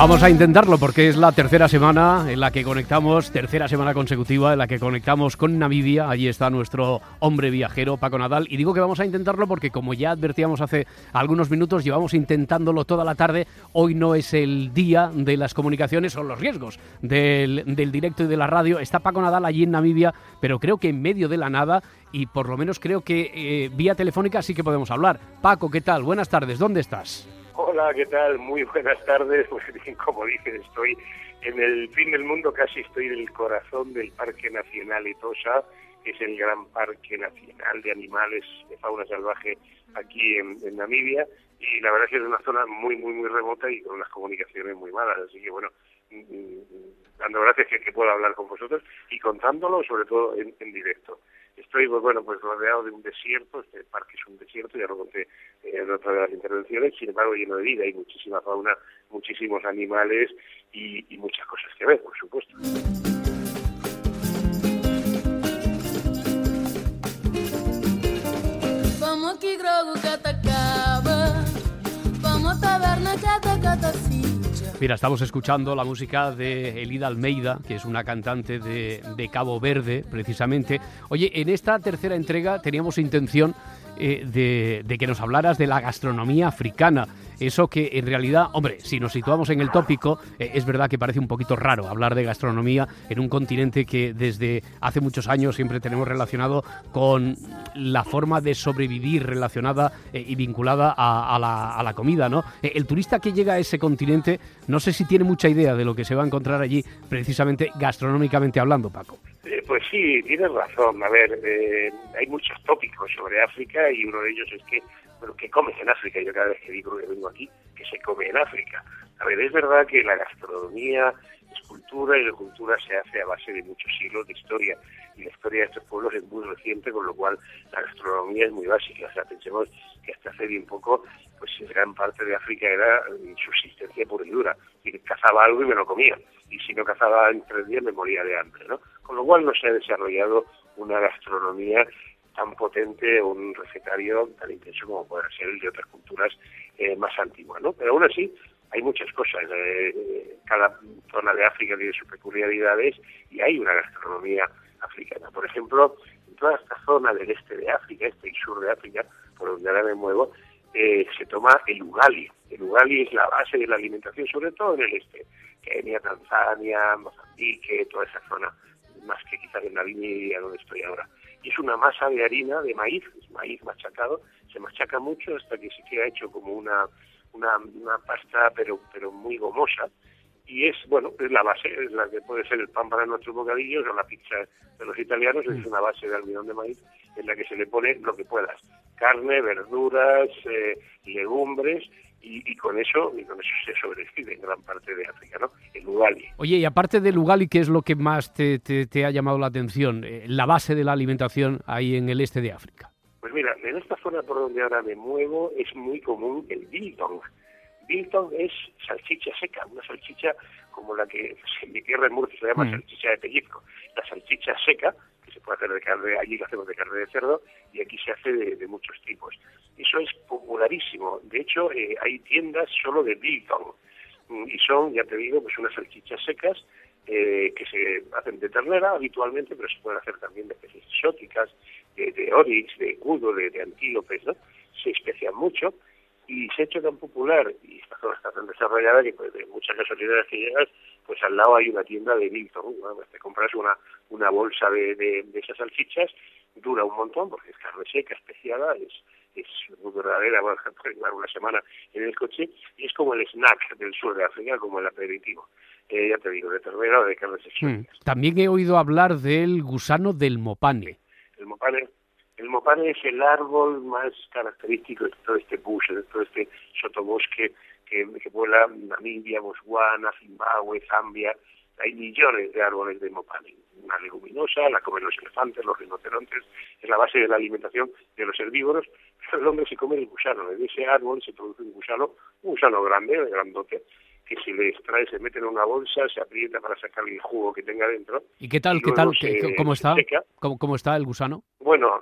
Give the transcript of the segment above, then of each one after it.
Vamos a intentarlo porque es la tercera semana en la que conectamos, tercera semana consecutiva en la que conectamos con Namibia. Allí está nuestro hombre viajero, Paco Nadal. Y digo que vamos a intentarlo porque, como ya advertíamos hace algunos minutos, llevamos intentándolo toda la tarde. Hoy no es el día de las comunicaciones o los riesgos del, directo y de la radio. Está Paco Nadal allí en Namibia, pero creo que en medio de la nada y por lo menos creo que eh, vía telefónica sí que podemos hablar. Paco, ¿qué tal? Buenas tardes, ¿dónde estás? Hola, ¿qué tal? Muy buenas tardes. Pues como dicen, estoy en el fin del mundo, casi estoy en el corazón del Parque Nacional Etosa, que es el gran parque nacional de animales de fauna salvaje aquí en, Namibia. Y la verdad es que es una zona muy, muy, muy remota y con unas comunicaciones muy malas. Así que bueno, mm, mm, dando gracias que, que pueda hablar con vosotros y contándolo sobre todo en directo. Estoy, pues, bueno, pues rodeado de un desierto, este parque es un desierto, ya lo conté en otra de las intervenciones, sin embargo lleno de vida, hay muchísima fauna, muchísimos animales y, muchas cosas que ver, por supuesto. Vamos aquí, Grogu, Vamos taberna, cata, cata, Mira, estamos escuchando la música de Elida Almeida, que es una cantante de, Cabo Verde, precisamente. Oye, en esta tercera entrega teníamos intención eh, de, que nos hablaras de la gastronomía africana. Eso que en realidad, hombre, si nos situamos en el tópico, eh, es verdad que parece un poquito raro hablar de gastronomía en un continente que desde hace muchos años siempre tenemos relacionado con la forma de sobrevivir relacionada eh, y vinculada a, la, a, la, comida, ¿no? el turista que llega a ese continente, no sé si tiene mucha idea de lo que se va a encontrar allí, precisamente gastronómicamente hablando, Paco. Eh, pues sí, tienes razón. A ver, eh, hay muchos tópicos sobre África y uno de ellos es que, bueno, ¿qué comes en África? Yo cada vez que digo que vengo aquí, que se come en África. A ver, es verdad que la gastronomía es cultura y la cultura se hace a base de muchos siglos de historia y la historia de estos pueblos es muy reciente, con lo cual la gastronomía es muy básica. O sea, pensemos que hasta hace bien poco, pues gran parte de África era subsistencia pura y dura. Y cazaba algo y me lo comía. Y si no cazaba en tres días me moría de hambre, ¿no? Con lo cual no se ha desarrollado una gastronomía tan potente un recetario tan intenso como puede ser el de otras culturas eh, más antiguas, ¿no? Pero aún así hay muchas cosas. Eh, cada zona de África tiene sus peculiaridades y hay una gastronomía africana. Por ejemplo, en toda esta zona del este de África, este y sur de África, por donde ahora me muevo, eh, se toma el ugali. El ugali es la base de la alimentación, sobre todo en el este. Kenia, Tanzania, Mozambique, toda esa zona más que quizás en la línea donde estoy ahora. Y es una masa de harina de maíz, es maíz machacado, se machaca mucho hasta que se queda hecho como una, una, una pasta pero, pero muy gomosa, y es, bueno, es la base, es la que puede ser el pan para nuestros bocadillos o la pizza de los italianos, es una base de almidón de maíz en la que se le pone lo que puedas, carne, verduras, eh, legumbres, y, con eso y con eso se sobrevive en gran parte de África, ¿no? El ugali. Oye, y aparte del ugali, ¿qué es lo que más te, te, ha llamado la atención? Eh, la base de la alimentación ahí en el este de África. Pues mira, en esta zona por donde ahora me muevo es muy común el biltong. Biltong es salchicha seca, una salchicha como la que en mi tierra en Murcia se llama mm. salchicha de pellizco. La salchicha seca, que se puede hacer de carne, allí lo hacemos de carne de cerdo, y aquí se hace de, muchos tipos. Popularísimo. De hecho, eh, hay tiendas solo de biltong. Mm, y son, ya te digo, pues unas salchichas secas eh, que se hacen de ternera habitualmente, pero se pueden hacer también de especies exóticas, de, de orix, de gudo, de, de antílopes, ¿no? Se especian mucho y se ha hecho tan popular y esta zona está tan desarrollada que pues, de muchas casualidades que llegas, pues al lado hay una tienda de Milton, pues, te compras una, una bolsa de, de, esas salchichas, dura un montón porque es carne seca, especiada, es, es verdadera, por ejemplo, llevar una semana en el coche, y es como el snack del sur de África, como el aperitivo. eh, ya te digo, de ternera o de carnes. Hmm. También he oído hablar del gusano del mopane. El mopane, el mopane es el árbol más característico de todo este bush, de todo este sotobosque que, que vuela Namibia, Botswana, Zimbabue, Zambia. Hay millones de árboles de mopane. Una leguminosa, la comen los elefantes, los rinocerontes, es la base de la alimentación de los herbívoros. El hombre se come el gusano. De ese árbol se produce un gusano, un gusano grande, grandote, que se le extrae, se mete en una bolsa, se aprieta para sacar el jugo que tenga dentro. ¿Y qué tal, qué tal, cómo está? ¿Cómo, ¿Cómo, está el gusano? Bueno,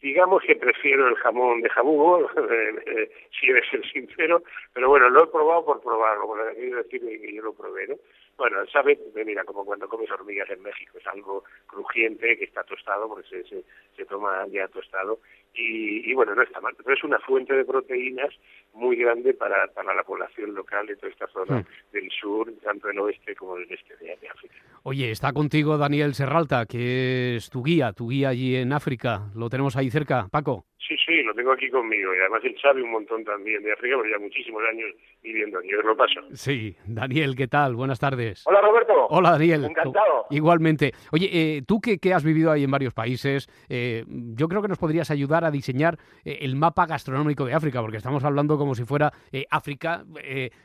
digamos que prefiero el jamón de jabugo, si eres ser sincero, pero bueno, lo he probado por probarlo, por decir que yo lo probé, ¿no? Bueno, sabe, mira, como cuando comes hormigas en México, es algo crujiente que está tostado, porque se, se, se toma ya tostado, y, y, bueno, no está mal, pero es una fuente de proteínas muy grande para, para la población local de toda esta zona hmm. del sur, tanto del oeste como del este de, de, África. Oye, está contigo Daniel Serralta, que es tu guía, tu guía allí en África. Lo tenemos ahí cerca, Paco. Sí, sí, lo tengo aquí conmigo y además él sabe un montón también de África, porque ya muchísimos años lo paso. Sí, Daniel, ¿qué tal? Buenas tardes. Hola Roberto. Hola Daniel. Encantado. Igualmente. Oye, eh, tú que, que, has vivido ahí en varios países, eh, yo creo que nos podrías ayudar a diseñar eh, el mapa gastronómico de África, porque estamos hablando como si fuera África,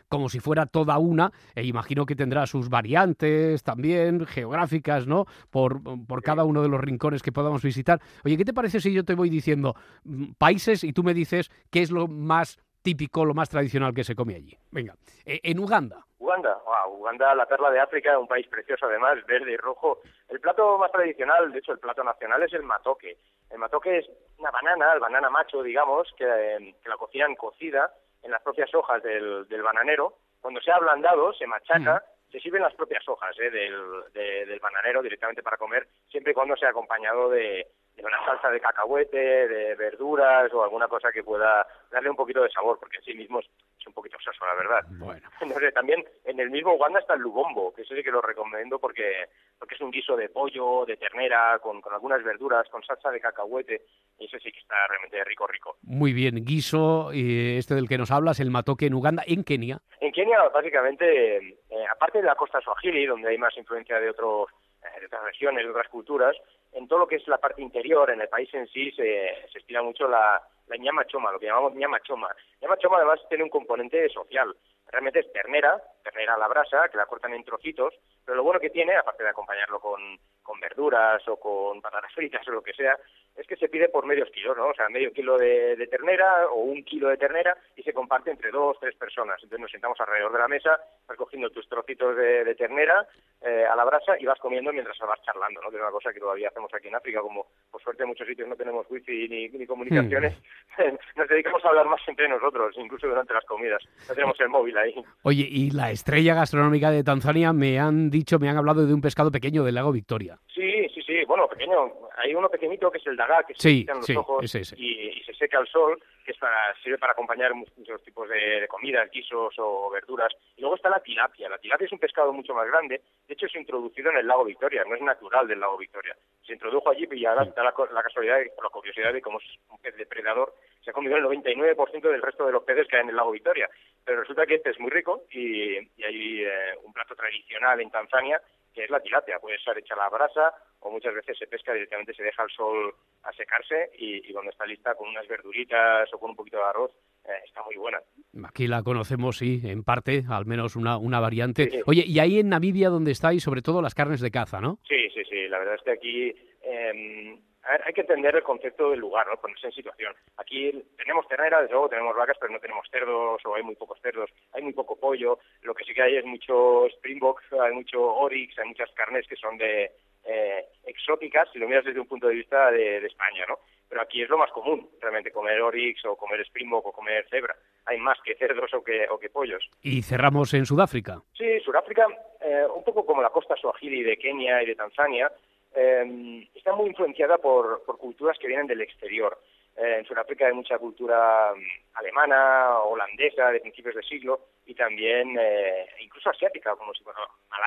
como si fuera toda una, e imagino que tendrá sus variantes también geográficas, ¿no? Por, por cada uno de los rincones que podamos visitar. Oye, ¿qué te parece si yo te voy diciendo mm, países y tú me dices qué es lo más típico, lo más tradicional que se come allí? Venga, en Uganda. Uganda, wow, Uganda, la perla de África, un país precioso además, verde y rojo. El plato más tradicional, de hecho el plato nacional es el matoque. El matoque es una banana, el banana macho, digamos, que, eh, que la cocinan cocida en las propias hojas del, del bananero. Cuando se ha ablandado, se machaca, se sirven las propias hojas eh, del, de, del bananero directamente para comer, siempre y cuando sea acompañado de, una salsa de cacahuete, de verduras o alguna cosa que pueda darle un poquito de sabor, porque en sí mismo es, un poquito soso, la verdad. Bueno. también en el mismo Uganda está el lubombo, que eso sí que lo recomiendo porque porque es un guiso de pollo, de ternera, con, con algunas verduras, con salsa de cacahuete, y eso sí que está realmente rico, rico. Muy bien, guiso, y este del que nos hablas, el matoque en Uganda, en Kenia. En Kenia, básicamente, eh, aparte de la costa swahili, donde hay más influencia de otros eh, de otras regiones, de otras culturas, en todo lo que es la parte interior, en el país en sí, se, se estila mucho la, la ñama choma, lo que llamamos ñama choma. Ñama choma además tiene un componente social. Realmente es ternera, ternera a la brasa, que la cortan en trocitos, pero lo bueno que tiene, aparte de acompañarlo con, con verduras o con patatas fritas o lo que sea, es que se pide por medios kilos, ¿no? O sea, medio kilo de, de, ternera o un kilo de ternera y se comparte entre dos, tres personas. Entonces nos sentamos alrededor de la mesa, vas cogiendo tus trocitos de, de ternera eh, a la brasa y vas comiendo mientras vas charlando, ¿no? Que es una cosa que todavía hacemos aquí en África, como por suerte en muchos sitios no tenemos wifi ni, ni comunicaciones, mm. nos dedicamos a hablar más entre nosotros, incluso durante las comidas. No tenemos el móvil ahí. Oye, y la estrella gastronómica de Tanzania me han dicho, me han hablado de un pescado pequeño del lago Victoria. Sí, sí, sí, bueno, pequeño. Hay uno pequeñito que es el dagá, que se sí, los sí, ojos ese, ese. Y, y, se seca al sol, que es para, sirve para acompañar muchos tipos de, de comidas, guisos o verduras. Y luego está la tilapia. La tilapia es un pescado mucho más grande. De hecho, es introducido en el lago Victoria, no es natural del lago Victoria. Se introdujo allí y ahora da la, la casualidad, la curiosidad de cómo es un pez depredador, se ha comido el 99% del resto de los peces que hay en el lago Victoria. Pero resulta que este es muy rico y, y hay eh, un plato tradicional en Tanzania que es la tilapia. Puede ser hecha a la brasa o muchas veces se pesca directamente, se deja al sol a secarse y, y cuando está lista con unas verduritas o con un poquito de arroz, eh, está muy buena. Aquí la conocemos, sí, en parte, al menos una, una variante. Sí. Oye, y ahí en Namibia donde estáis, sobre todo las carnes de caza, ¿no? Sí, sí, sí. La verdad es que aquí eh, a ver, hay que entender el concepto del lugar, ¿no? Ponerse en situación. Aquí tenemos ternera, desde luego tenemos vacas, pero no tenemos cerdos o hay muy pocos cerdos, hay muy poco pollo. Lo que sí que hay es mucho springbok, hay mucho oryx, hay muchas carnes que son de eh, exóticas, si lo miras desde un punto de vista de, de, España, ¿no? Pero aquí es lo más común, realmente, comer oryx o comer springbok o comer cebra. Hay más que cerdos o que, o que pollos. Y cerramos en Sudáfrica. Sí, Sudáfrica, eh, un poco como la costa swahili de Kenia y de Tanzania, eh, está muy influenciada por, culturas que vienen del exterior. Eh, en Sudáfrica hay mucha cultura alemana, holandesa de principios de siglo y también eh, incluso asiática, como si bueno,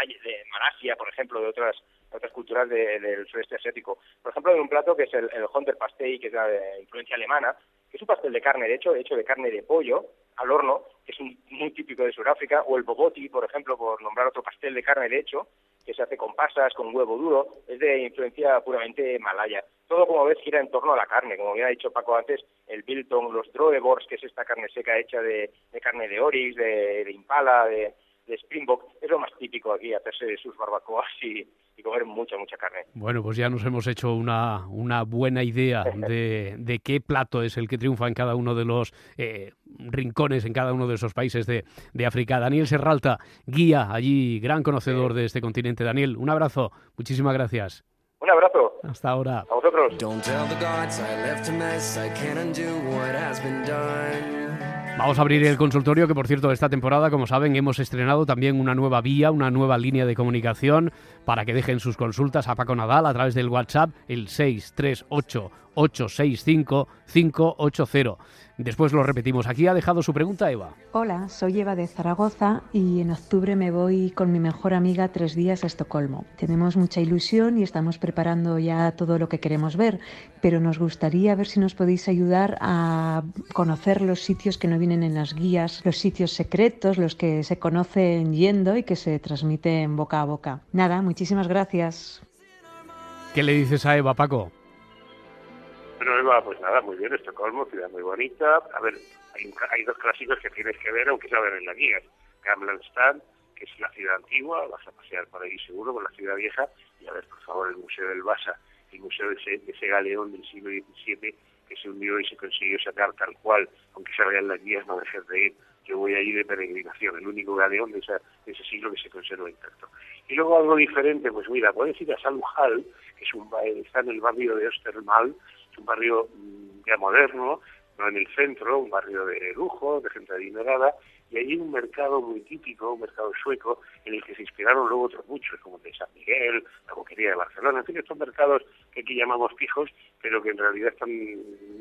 de Malasia, por ejemplo, de otras culturas de, del sureste asiático. Por ejemplo, hay un plato que es el, el Hunter Pastel, que es de influencia alemana, es un pastel de carne, de hecho, hecho de carne de pollo al horno, que es muy típico de Sudáfrica, o el boboti, por ejemplo, por nombrar otro pastel de carne de hecho, que se hace con pasas, con huevo duro, es de influencia puramente malaya. Todo, como ves, gira en torno a la carne. Como bien ha dicho Paco antes, el biltong, los droebors, que es esta carne seca hecha de, carne de oryx, de, de impala, de, de Springbok, es lo más típico aquí, hacerse sus barbacoas y, comer mucha, mucha carne. Bueno, pues ya nos hemos hecho una, una buena idea de, de, qué plato es el que triunfa en cada uno de los eh, rincones, en cada uno de esos países de, de, África. Daniel Serralta, guía allí, gran conocedor de este continente. Daniel, un abrazo, muchísimas gracias. Un abrazo. Hasta ahora. A vosotros. Vamos a abrir el consultorio que, por cierto, esta temporada, como saben, hemos estrenado también una nueva vía, una nueva línea de comunicación para que dejen sus consultas a Paco Nadal a través del WhatsApp, el 638 865 580. Después lo repetimos. Aquí ha dejado su pregunta Eva. Hola, soy Eva de Zaragoza y en octubre me voy con mi mejor amiga tres días a Estocolmo. Tenemos mucha ilusión y estamos preparando ya todo lo que queremos ver, pero nos gustaría ver si nos podéis ayudar a conocer los sitios que no vienen en las guías, los sitios secretos, los que se conocen yendo y que se transmiten boca a boca. Nada, muchísimas gracias. ¿Qué le dices a Eva, Paco? Bueno, pues nada, muy bien, Estocolmo, ciudad muy bonita. A ver, hay, dos clásicos que tienes que ver, aunque saben en la guía. Gamla Stan, que es la ciudad antigua, vas a pasear por ahí seguro, con la ciudad vieja, y a ver, por favor, el Museo del Basa, el museo de ese, galeón del siglo XVII que se hundió y se consiguió sacar tal cual, aunque se vean las guías, no dejes de ir. Yo voy allí de peregrinación, el único galeón de, ese siglo que se conserva intacto. Y luego algo diferente, pues mira, puedes ir a Salujal, que es un, está en el barrio de Ostermal, un barrio mm, ya moderno, no en el centro, un barrio de lujo, de gente adinerada, y allí un mercado muy típico, un mercado sueco, en el que se inspiraron luego otros muchos, como de San Miguel, la Boquería de Barcelona, en fin, estos mercados que aquí llamamos fijos, pero que en realidad están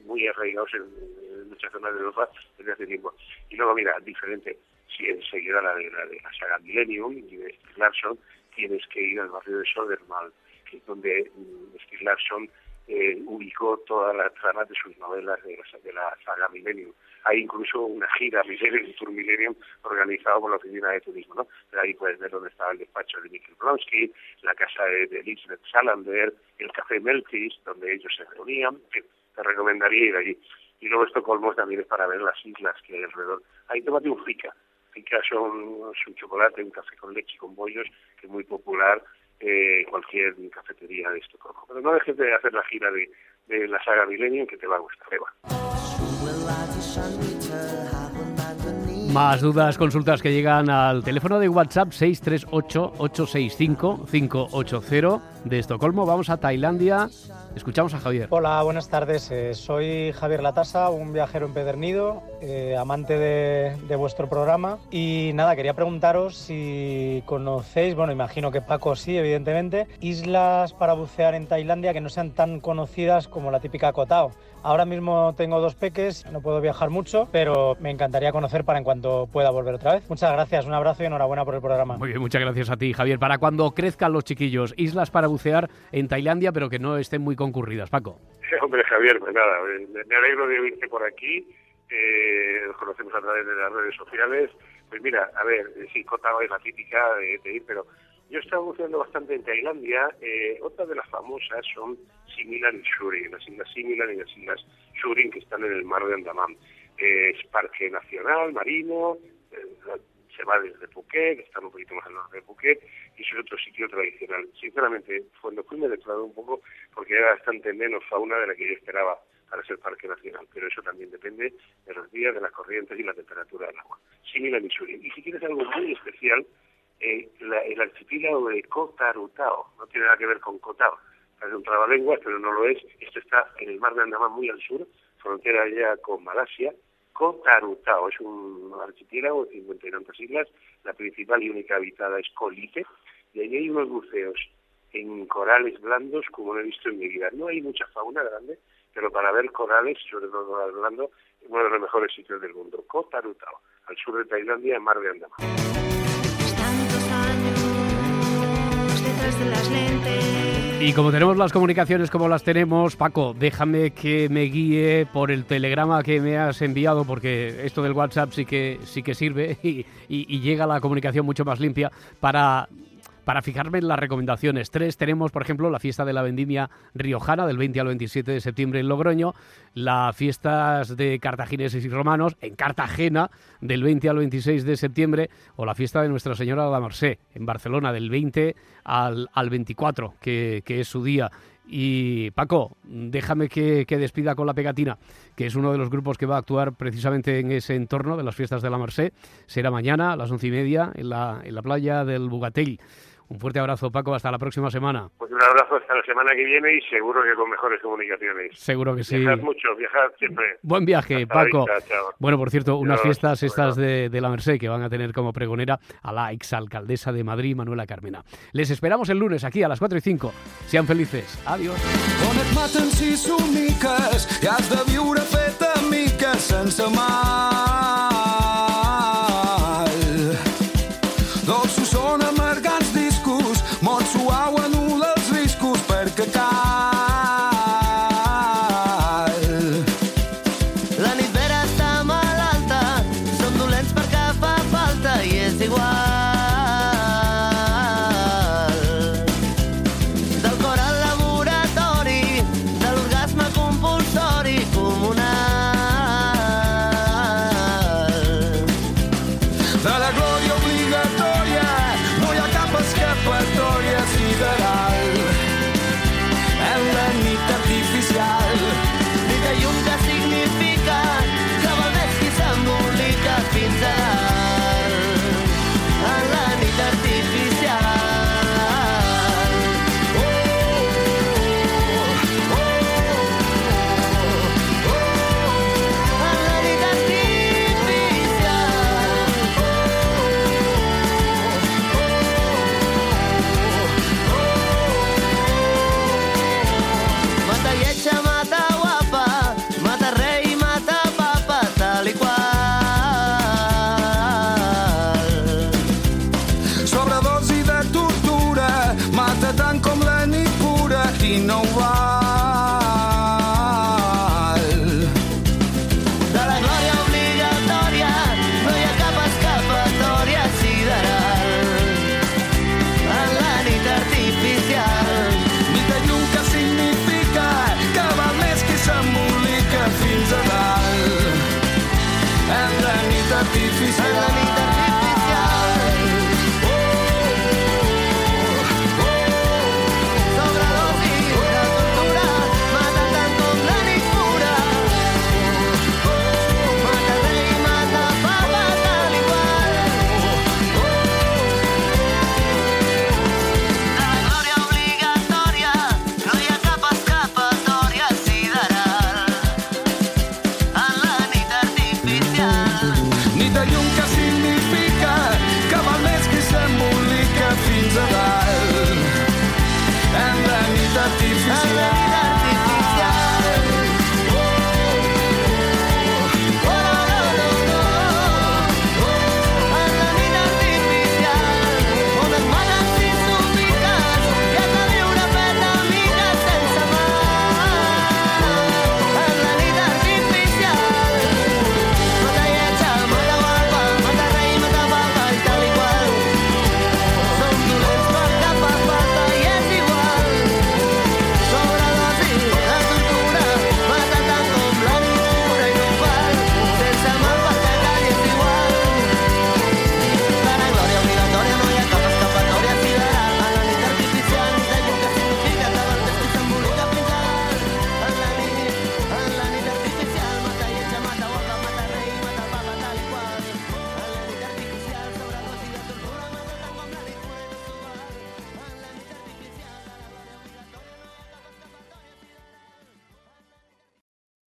muy arraigados en, muchas zonas de Europa desde hace tiempo. Y luego, mira, diferente, si enseguida la de la, de la saga Millennium y de Steve Larson, tienes que ir al barrio de Sodermal, que es donde mm, Steve Larson eh, ubicó todas las tramas de sus novelas de la, de la saga Millennium. Hay incluso una gira Millennium, Tour Millennium, organizado por la Oficina de Turismo, ¿no? Pero ahí puedes ver dónde estaba el despacho de Mikkel Blonsky, la casa de, de Elizabeth Salander, el café Meltis, donde ellos se reunían, que te recomendaría ir allí. Y luego Estocolmo también es para ver las islas que hay alrededor. Ahí tómate un fica. Fica son, un chocolate, un café con leche y con bollos, que es muy popular eh, cualquier cafetería de esto. Pero no dejes de hacer la gira de, de la saga Millennium que te va a gustar, Eva. Más dudas, consultas que llegan al teléfono de WhatsApp 638-865-580 de Estocolmo. Vamos a Tailandia. Escuchamos a Javier. Hola, buenas tardes. Eh, soy Javier Latasa, un viajero empedernido, eh, amante de, de, vuestro programa. Y nada, quería preguntaros si conocéis, bueno, imagino que Paco sí, evidentemente, islas para bucear en Tailandia que no sean tan conocidas como la típica Koh Tao. Ahora mismo tengo dos peques, no puedo viajar mucho, pero me encantaría conocer para en cuanto pueda volver otra vez. Muchas gracias, un abrazo y enhorabuena por el programa. Muy bien, muchas gracias a ti, Javier. Para cuando crezcan los chiquillos, islas para bucear en Tailandia, pero que no estén muy concurridas, Paco. Hombre, Javier, pues nada, me alegro de oírte por aquí. Eh, nos conocemos a través de las redes sociales. Pues mira, a ver, sí, Kotao es la típica de, de ir, pero yo he estado buceando bastante en Tailandia. Eh, otra de las famosas son Similan y Shurin, las islas Similan y las islas Shurin que están en el mar de Andamán. Eh, es parque nacional, marino, eh, se va Phuket, está un poquito más al norte de Phuket, y es otro sitio tradicional. Sinceramente, cuando fui me defraudó un poco porque era bastante menos fauna de la que yo esperaba para ser parque nacional, pero eso también depende de los días, de las corrientes y la temperatura del agua. Similan y Shurin. Y si quieres algo muy especial, eh, el archipiélago de Kotarutao, no tiene nada que ver con Kotao, es un trabalenguas, pero no lo es, esto está en el mar de Andamán muy al sur, frontera ya con Malasia, Kotarutao es un archipiélago de 50 y tantas islas, la principal y única habitada es Colite, y allí hay unos buceos en corales blandos como no he visto en mi vida. No hay mucha fauna grande, pero para ver corales, sobre todo corales blandos, es uno de los mejores sitios del mundo. Kotarutao, al sur de Tailandia, en mar de Andamán. Y como tenemos las comunicaciones como las tenemos, Paco, déjame que me guíe por el telegrama que me has enviado, porque esto del WhatsApp sí que, sí que sirve y llega la comunicación mucho más limpia para para fijarme en las recomendaciones. Tres, tenemos, por ejemplo, la fiesta de la vendimia riojana del 20 al 27 de septiembre en Logroño, las fiestas de cartagineses y romanos en Cartagena del 20 al 26 de septiembre, o la fiesta de Nuestra Señora de la Merced en Barcelona del 20 al, al 24, que, que es su día. Y Paco, déjame que, despida con la pegatina, que es uno de los grupos que va a actuar precisamente en ese entorno de las fiestas de la Merced. Será mañana a las once y media en la, en la playa del Bugatell. Un fuerte abrazo, Paco. Hasta la próxima semana. Pues un abrazo hasta la semana que viene y seguro que con mejores comunicaciones. Seguro que sí. Viajad mucho, viajad siempre. Buen viaje, Paco. Bueno, por cierto, unas fiestas estas de, la Merced que van a tener como pregonera a la exalcaldesa de Madrid, Manuela Carmena. Les esperamos el lunes aquí a las 4 y 5. Sean felices. Adiós. no